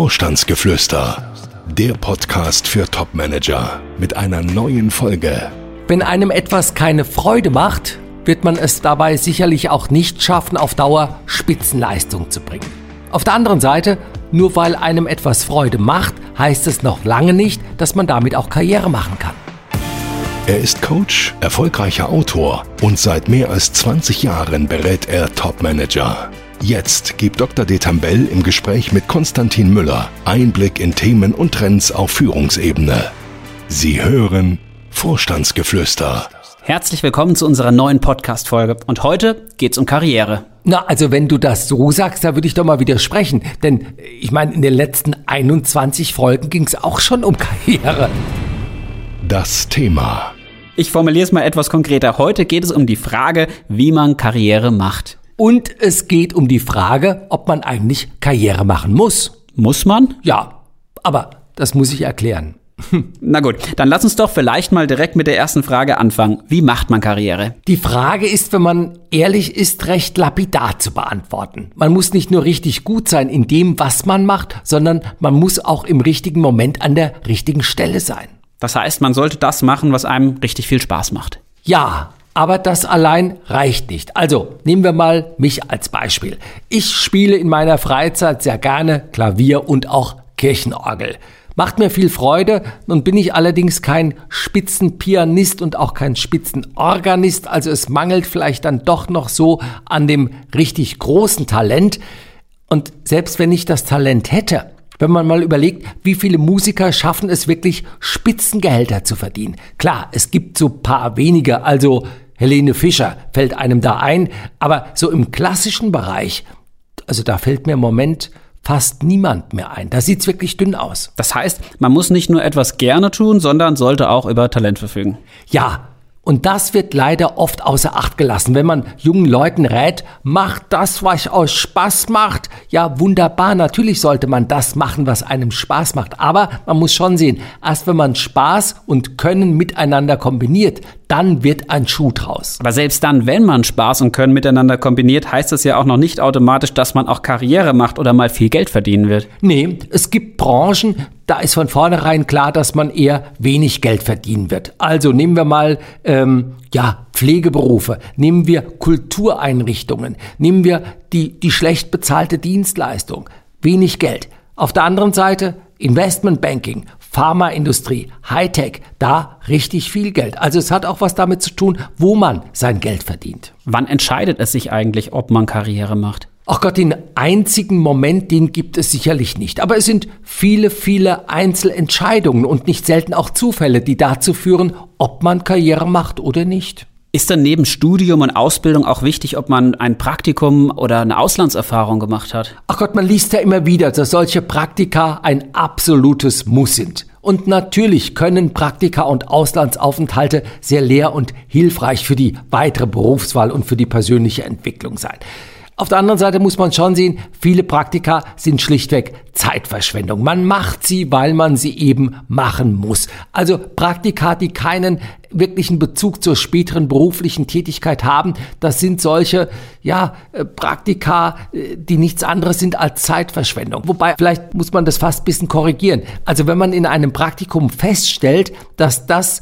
Vorstandsgeflüster, der Podcast für Topmanager mit einer neuen Folge. Wenn einem etwas keine Freude macht, wird man es dabei sicherlich auch nicht schaffen, auf Dauer Spitzenleistung zu bringen. Auf der anderen Seite, nur weil einem etwas Freude macht, heißt es noch lange nicht, dass man damit auch Karriere machen kann. Er ist Coach, erfolgreicher Autor und seit mehr als 20 Jahren berät er Topmanager. Jetzt gibt Dr. Detambell im Gespräch mit Konstantin Müller Einblick in Themen und Trends auf Führungsebene. Sie hören Vorstandsgeflüster. Herzlich willkommen zu unserer neuen Podcast-Folge. Und heute geht's um Karriere. Na, also wenn du das so sagst, da würde ich doch mal widersprechen. Denn ich meine, in den letzten 21 Folgen ging es auch schon um Karriere. Das Thema. Ich formuliere es mal etwas konkreter. Heute geht es um die Frage, wie man Karriere macht. Und es geht um die Frage, ob man eigentlich Karriere machen muss. Muss man? Ja, aber das muss ich erklären. Na gut, dann lass uns doch vielleicht mal direkt mit der ersten Frage anfangen. Wie macht man Karriere? Die Frage ist, wenn man ehrlich ist, recht lapidar zu beantworten. Man muss nicht nur richtig gut sein in dem, was man macht, sondern man muss auch im richtigen Moment an der richtigen Stelle sein. Das heißt, man sollte das machen, was einem richtig viel Spaß macht. Ja, aber das allein reicht nicht. Also nehmen wir mal mich als Beispiel. Ich spiele in meiner Freizeit sehr gerne Klavier und auch Kirchenorgel. Macht mir viel Freude. Nun bin ich allerdings kein Spitzenpianist und auch kein Spitzenorganist. Also es mangelt vielleicht dann doch noch so an dem richtig großen Talent. Und selbst wenn ich das Talent hätte, wenn man mal überlegt, wie viele Musiker schaffen es wirklich, Spitzengehälter zu verdienen. Klar, es gibt so paar wenige, also Helene Fischer fällt einem da ein, aber so im klassischen Bereich, also da fällt mir im Moment fast niemand mehr ein. Da sieht's wirklich dünn aus. Das heißt, man muss nicht nur etwas gerne tun, sondern sollte auch über Talent verfügen. Ja, und das wird leider oft außer Acht gelassen, wenn man jungen Leuten rät, macht das, was euch Spaß macht. Ja, wunderbar, natürlich sollte man das machen, was einem Spaß macht. Aber man muss schon sehen, erst wenn man Spaß und Können miteinander kombiniert, dann wird ein Schuh draus. Aber selbst dann, wenn man Spaß und Können miteinander kombiniert, heißt das ja auch noch nicht automatisch, dass man auch Karriere macht oder mal viel Geld verdienen wird. Nee, es gibt Branchen, da ist von vornherein klar, dass man eher wenig Geld verdienen wird. Also nehmen wir mal ähm, ja Pflegeberufe, nehmen wir Kultureinrichtungen, nehmen wir die die schlecht bezahlte Dienstleistung, wenig Geld. Auf der anderen Seite Investmentbanking, Pharmaindustrie, Hightech, da richtig viel Geld. Also es hat auch was damit zu tun, wo man sein Geld verdient. Wann entscheidet es sich eigentlich, ob man Karriere macht? Ach Gott, den einzigen Moment, den gibt es sicherlich nicht. Aber es sind viele, viele Einzelentscheidungen und nicht selten auch Zufälle, die dazu führen, ob man Karriere macht oder nicht. Ist dann neben Studium und Ausbildung auch wichtig, ob man ein Praktikum oder eine Auslandserfahrung gemacht hat? Ach Gott, man liest ja immer wieder, dass solche Praktika ein absolutes Muss sind. Und natürlich können Praktika und Auslandsaufenthalte sehr lehr und hilfreich für die weitere Berufswahl und für die persönliche Entwicklung sein. Auf der anderen Seite muss man schon sehen, viele Praktika sind schlichtweg Zeitverschwendung. Man macht sie, weil man sie eben machen muss. Also Praktika, die keinen wirklichen Bezug zur späteren beruflichen Tätigkeit haben, das sind solche, ja, äh, Praktika, äh, die nichts anderes sind als Zeitverschwendung. Wobei, vielleicht muss man das fast ein bisschen korrigieren. Also wenn man in einem Praktikum feststellt, dass das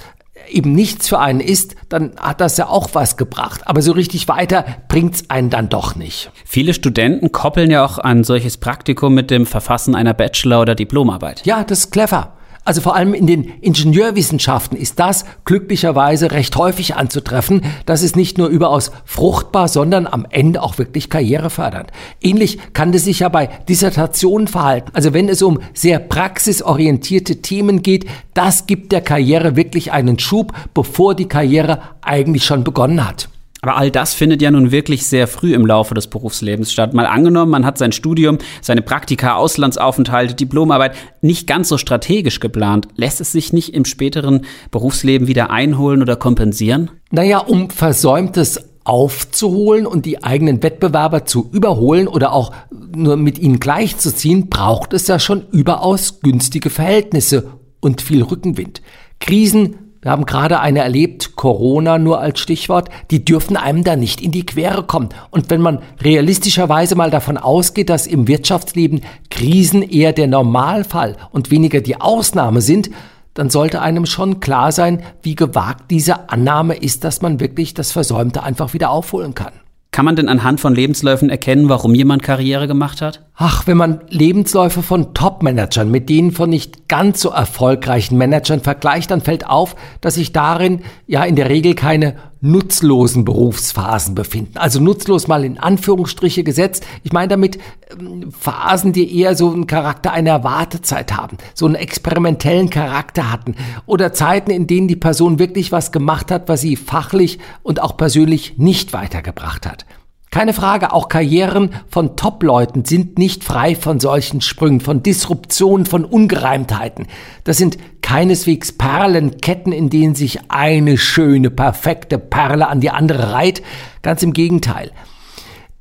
eben nichts für einen ist, dann hat das ja auch was gebracht. Aber so richtig weiter bringt's einen dann doch nicht. Viele Studenten koppeln ja auch ein solches Praktikum mit dem Verfassen einer Bachelor- oder Diplomarbeit. Ja, das ist clever. Also vor allem in den Ingenieurwissenschaften ist das glücklicherweise recht häufig anzutreffen. Das ist nicht nur überaus fruchtbar, sondern am Ende auch wirklich karrierefördernd. Ähnlich kann es sich ja bei Dissertationen verhalten. Also wenn es um sehr praxisorientierte Themen geht, das gibt der Karriere wirklich einen Schub, bevor die Karriere eigentlich schon begonnen hat. Aber all das findet ja nun wirklich sehr früh im Laufe des Berufslebens statt. Mal angenommen, man hat sein Studium, seine Praktika, Auslandsaufenthalte, Diplomarbeit nicht ganz so strategisch geplant. Lässt es sich nicht im späteren Berufsleben wieder einholen oder kompensieren? Naja, um Versäumtes aufzuholen und die eigenen Wettbewerber zu überholen oder auch nur mit ihnen gleichzuziehen, braucht es ja schon überaus günstige Verhältnisse und viel Rückenwind. Krisen Wir haben gerade eine erlebt, Corona nur als Stichwort, die dürfen einem da nicht in die Quere kommen. Und wenn man realistischerweise mal davon ausgeht, dass im Wirtschaftsleben Krisen eher der Normalfall und weniger die Ausnahme sind, dann sollte einem schon klar sein, wie gewagt diese Annahme ist, dass man wirklich das Versäumte einfach wieder aufholen kann. Kann man denn anhand von Lebensläufen erkennen, warum jemand Karriere gemacht hat? Ach, wenn man Lebensläufe von Top-Managern mit denen von nicht ganz so erfolgreichen Managern vergleicht, dann fällt auf, dass sich darin ja in der Regel keine nutzlosen Berufsphasen befinden. Also nutzlos mal in Anführungsstriche gesetzt. Ich meine damit ähm, Phasen, die eher so einen Charakter einer Wartezeit haben, so einen experimentellen Charakter hatten oder Zeiten, in denen die Person wirklich was gemacht hat, was sie fachlich und auch persönlich nicht weitergebracht hat. Keine Frage, auch Karrieren von Top-Leuten sind nicht frei von solchen Sprüngen, von Disruptionen, von Ungereimtheiten. Das sind keineswegs Perlenketten, in denen sich eine schöne, perfekte Perle an die andere reiht. Ganz im Gegenteil.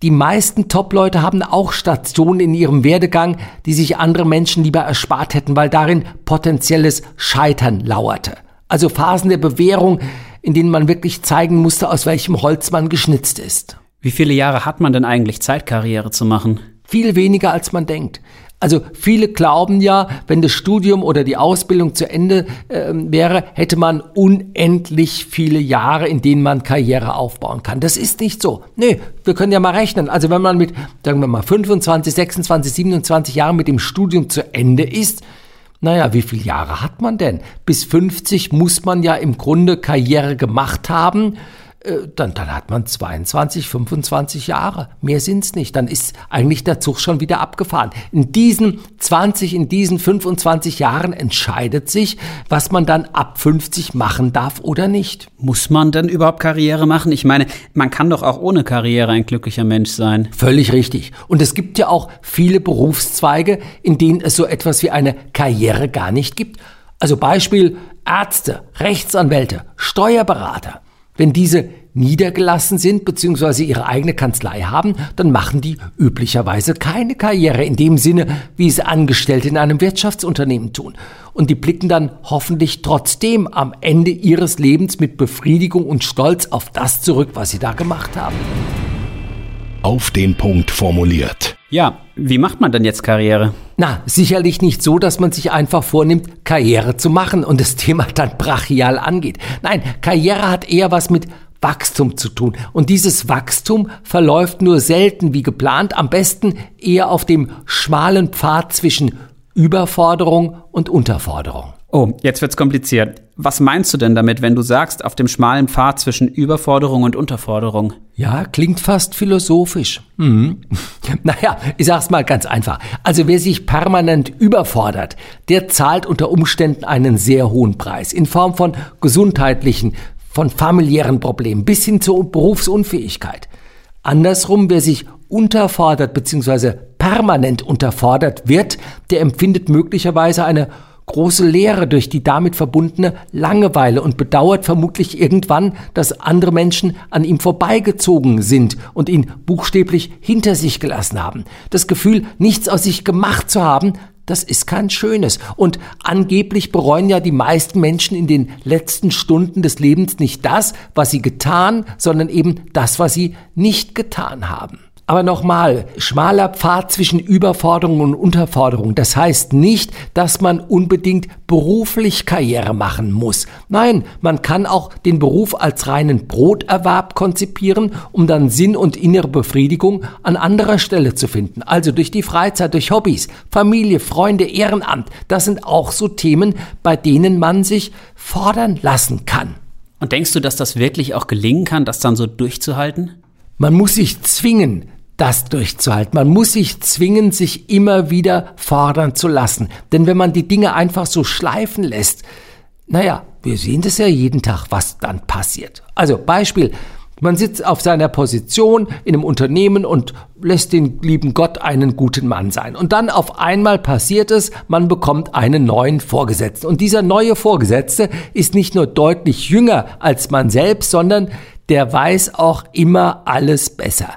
Die meisten Top-Leute haben auch Stationen in ihrem Werdegang, die sich andere Menschen lieber erspart hätten, weil darin potenzielles Scheitern lauerte. Also Phasen der Bewährung, in denen man wirklich zeigen musste, aus welchem Holz man geschnitzt ist. Wie viele Jahre hat man denn eigentlich Zeit, Karriere zu machen? Viel weniger, als man denkt. Also viele glauben ja, wenn das Studium oder die Ausbildung zu Ende äh, wäre, hätte man unendlich viele Jahre, in denen man Karriere aufbauen kann. Das ist nicht so. Nee, wir können ja mal rechnen. Also wenn man mit, sagen wir mal, 25, 26, 27 Jahren mit dem Studium zu Ende ist, naja, wie viele Jahre hat man denn? Bis 50 muss man ja im Grunde Karriere gemacht haben. Äh, dann, dann hat man 22, 25 Jahre. Mehr sind's nicht. Dann ist eigentlich der Zug schon wieder abgefahren. In diesen 20, in diesen 25 Jahren entscheidet sich, was man dann ab 50 machen darf oder nicht. Muss man denn überhaupt Karriere machen? Ich meine, man kann doch auch ohne Karriere ein glücklicher Mensch sein. Völlig richtig. Und es gibt ja auch viele Berufszweige, in denen es so etwas wie eine Karriere gar nicht gibt. Also Beispiel Ärzte, Rechtsanwälte, Steuerberater. Wenn diese niedergelassen sind bzw. ihre eigene Kanzlei haben, dann machen die üblicherweise keine Karriere in dem Sinne, wie es Angestellte in einem Wirtschaftsunternehmen tun. Und die blicken dann hoffentlich trotzdem am Ende ihres Lebens mit Befriedigung und Stolz auf das zurück, was sie da gemacht haben. Auf den Punkt formuliert. Ja, wie macht man denn jetzt Karriere? Na, sicherlich nicht so, dass man sich einfach vornimmt, Karriere zu machen und das Thema dann brachial angeht. Nein, Karriere hat eher was mit Wachstum zu tun. Und dieses Wachstum verläuft nur selten wie geplant, am besten eher auf dem schmalen Pfad zwischen Überforderung und Unterforderung. Oh, jetzt wird's kompliziert. Was meinst du denn damit, wenn du sagst, auf dem schmalen Pfad zwischen Überforderung und Unterforderung? Ja, klingt fast philosophisch. Mhm. Naja, ich sag's mal ganz einfach. Also wer sich permanent überfordert, der zahlt unter Umständen einen sehr hohen Preis in Form von gesundheitlichen, von familiären Problemen bis hin zur Berufsunfähigkeit. Andersrum, wer sich unterfordert bzw. permanent unterfordert wird, der empfindet möglicherweise eine große Leere durch die damit verbundene Langeweile und bedauert vermutlich irgendwann, dass andere Menschen an ihm vorbeigezogen sind und ihn buchstäblich hinter sich gelassen haben. Das Gefühl, nichts aus sich gemacht zu haben, das ist kein schönes. Und angeblich bereuen ja die meisten Menschen in den letzten Stunden des Lebens nicht das, was sie getan, sondern eben das, was sie nicht getan haben. Aber nochmal, schmaler Pfad zwischen Überforderung und Unterforderung. Das heißt nicht, dass man unbedingt beruflich Karriere machen muss. Nein, man kann auch den Beruf als reinen Broterwerb konzipieren, um dann Sinn und innere Befriedigung an anderer Stelle zu finden. Also durch die Freizeit, durch Hobbys, Familie, Freunde, Ehrenamt. Das sind auch so Themen, bei denen man sich fordern lassen kann. Und denkst du, dass das wirklich auch gelingen kann, das dann so durchzuhalten? Man muss sich zwingen, das durchzuhalten. Man muss sich zwingen, sich immer wieder fordern zu lassen. Denn wenn man die Dinge einfach so schleifen lässt, naja, wir sehen das ja jeden Tag, was dann passiert. Also Beispiel, man sitzt auf seiner Position in einem Unternehmen und lässt den lieben Gott einen guten Mann sein. Und dann auf einmal passiert es, man bekommt einen neuen Vorgesetzten. Und dieser neue Vorgesetzte ist nicht nur deutlich jünger als man selbst, sondern der weiß auch immer alles besser.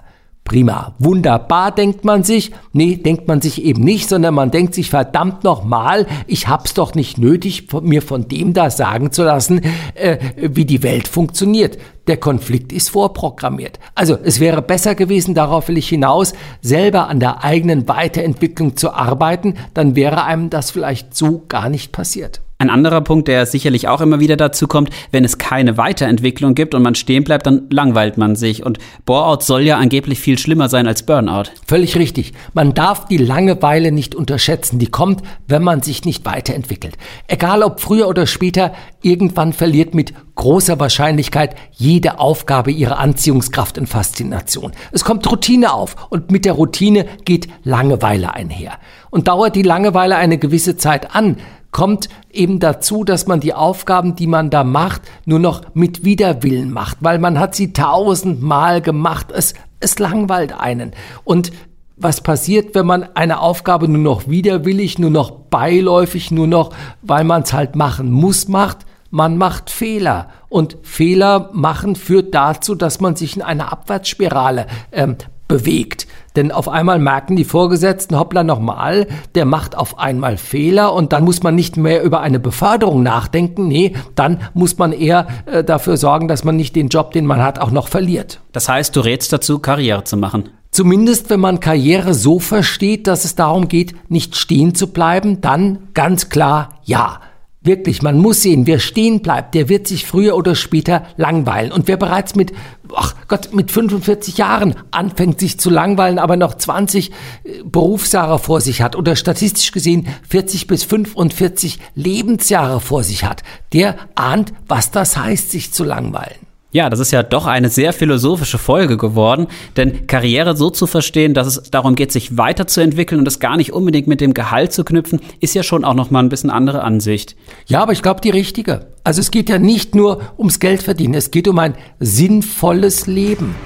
Prima, wunderbar, denkt man sich. Nee, denkt man sich eben nicht, sondern man denkt sich verdammt nochmal, ich hab's doch nicht nötig, mir von dem da sagen zu lassen, äh, wie die Welt funktioniert. Der Konflikt ist vorprogrammiert. Also es wäre besser gewesen, darauf will ich hinaus, selber an der eigenen Weiterentwicklung zu arbeiten, dann wäre einem das vielleicht so gar nicht passiert. Ein anderer Punkt, der sicherlich auch immer wieder dazu kommt, wenn es keine Weiterentwicklung gibt und man stehen bleibt, dann langweilt man sich. Und Boreout soll ja angeblich viel schlimmer sein als Burnout. Völlig richtig. Man darf die Langeweile nicht unterschätzen. Die kommt, wenn man sich nicht weiterentwickelt. Egal ob früher oder später, irgendwann verliert mit großer Wahrscheinlichkeit jede Aufgabe ihre Anziehungskraft und Faszination. Es kommt Routine auf und mit der Routine geht Langeweile einher. Und dauert die Langeweile eine gewisse Zeit an, kommt eben dazu, dass man die Aufgaben, die man da macht, nur noch mit Widerwillen macht, weil man hat sie tausendmal gemacht. Es, es langweilt einen. Und was passiert, wenn man eine Aufgabe nur noch widerwillig, nur noch beiläufig, nur noch, weil man es halt machen muss, macht? Man macht Fehler. Und Fehler machen führt dazu, dass man sich in einer Abwärtsspirale ähm, bewegt. Denn auf einmal merken die Vorgesetzten, hoppla nochmal, der macht auf einmal Fehler und dann muss man nicht mehr über eine Beförderung nachdenken. Nee, dann muss man eher äh, dafür sorgen, dass man nicht den Job, den man hat, auch noch verliert. Das heißt, du rätst dazu, Karriere zu machen. Zumindest wenn man Karriere so versteht, dass es darum geht, nicht stehen zu bleiben, dann ganz klar ja. Wirklich, man muss sehen, wer stehen bleibt, der wird sich früher oder später langweilen. Und wer bereits mit, ach Gott, mit 45 Jahren anfängt sich zu langweilen, aber noch 20 äh, Berufsjahre vor sich hat oder statistisch gesehen 40 bis 45 Lebensjahre vor sich hat, der ahnt, was das heißt, sich zu langweilen. Ja, das ist ja doch eine sehr philosophische Folge geworden, denn Karriere so zu verstehen, dass es darum geht, sich weiterzuentwickeln und es gar nicht unbedingt mit dem Gehalt zu knüpfen, ist ja schon auch noch mal ein bisschen andere Ansicht. Ja, aber ich glaube die richtige. Also es geht ja nicht nur ums Geld verdienen, es geht um ein sinnvolles Leben.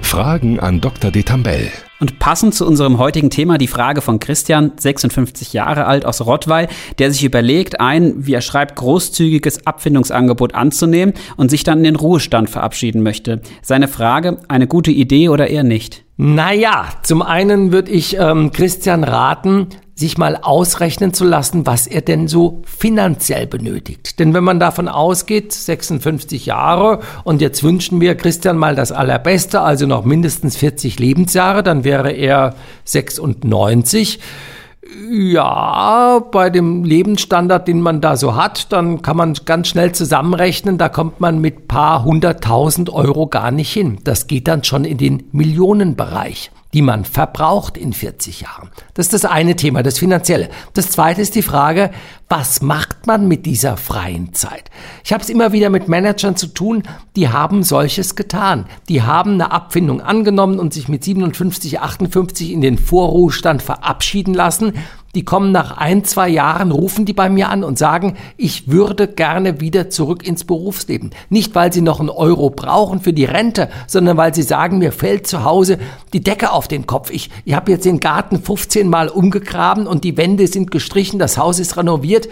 Fragen an Dr. Detambell. Und passend zu unserem heutigen Thema die Frage von Christian, 56 Jahre alt aus Rottweil, der sich überlegt, ein, wie er schreibt, großzügiges Abfindungsangebot anzunehmen und sich dann in den Ruhestand verabschieden möchte. Seine Frage, eine gute Idee oder eher nicht? Naja, zum einen würde ich ähm, Christian raten, sich mal ausrechnen zu lassen, was er denn so finanziell benötigt. Denn wenn man davon ausgeht, 56 Jahre und jetzt wünschen wir Christian mal das Allerbeste, also noch mindestens 40 Lebensjahre, dann wäre er 96. Ja, bei dem Lebensstandard, den man da so hat, dann kann man ganz schnell zusammenrechnen, da kommt man mit paar hunderttausend Euro gar nicht hin. Das geht dann schon in den Millionenbereich die man verbraucht in 40 Jahren. Das ist das eine Thema, das Finanzielle. Das zweite ist die Frage, was macht man mit dieser freien Zeit? Ich habe es immer wieder mit Managern zu tun, die haben solches getan. Die haben eine Abfindung angenommen und sich mit 57, 58 in den Vorruhestand verabschieden lassen die kommen nach ein, zwei Jahren, rufen die bei mir an und sagen, ich würde gerne wieder zurück ins Berufsleben. Nicht, weil sie noch einen Euro brauchen für die Rente, sondern weil sie sagen, mir fällt zu Hause die Decke auf den Kopf. Ich, ich habe jetzt den Garten 15 Mal umgegraben und die Wände sind gestrichen, das Haus ist renoviert.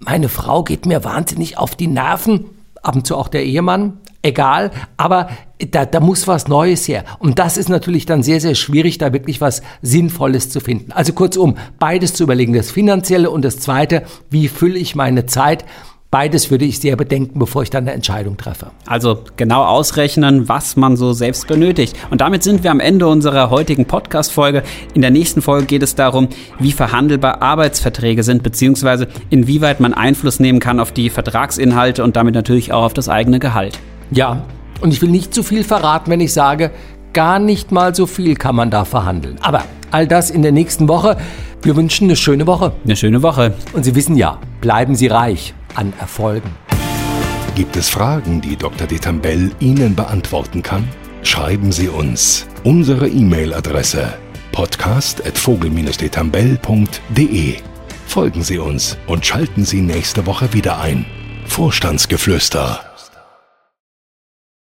Meine Frau geht mir wahnsinnig auf die Nerven, ab und zu auch der Ehemann, egal, aber da, da muss was Neues her. Und das ist natürlich dann sehr, sehr schwierig, da wirklich was Sinnvolles zu finden. Also kurzum, beides zu überlegen, das Finanzielle und das Zweite, wie fülle ich meine Zeit? Beides würde ich sehr bedenken, bevor ich dann eine Entscheidung treffe. Also genau ausrechnen, was man so selbst benötigt. Und damit sind wir am Ende unserer heutigen Podcast-Folge. In der nächsten Folge geht es darum, wie verhandelbar Arbeitsverträge sind, beziehungsweise inwieweit man Einfluss nehmen kann auf die Vertragsinhalte und damit natürlich auch auf das eigene Gehalt. Ja, und ich will nicht zu viel verraten, wenn ich sage, gar nicht mal so viel kann man da verhandeln. Aber all das in der nächsten Woche. Wir wünschen eine schöne Woche. Eine schöne Woche. Und Sie wissen ja, bleiben Sie reich an Erfolgen. Gibt es Fragen, die Dr. Detambell Ihnen beantworten kann? Schreiben Sie uns. Unsere E-Mail-Adresse podcast.vogel-detambell.de Folgen Sie uns und schalten Sie nächste Woche wieder ein. Vorstandsgeflüster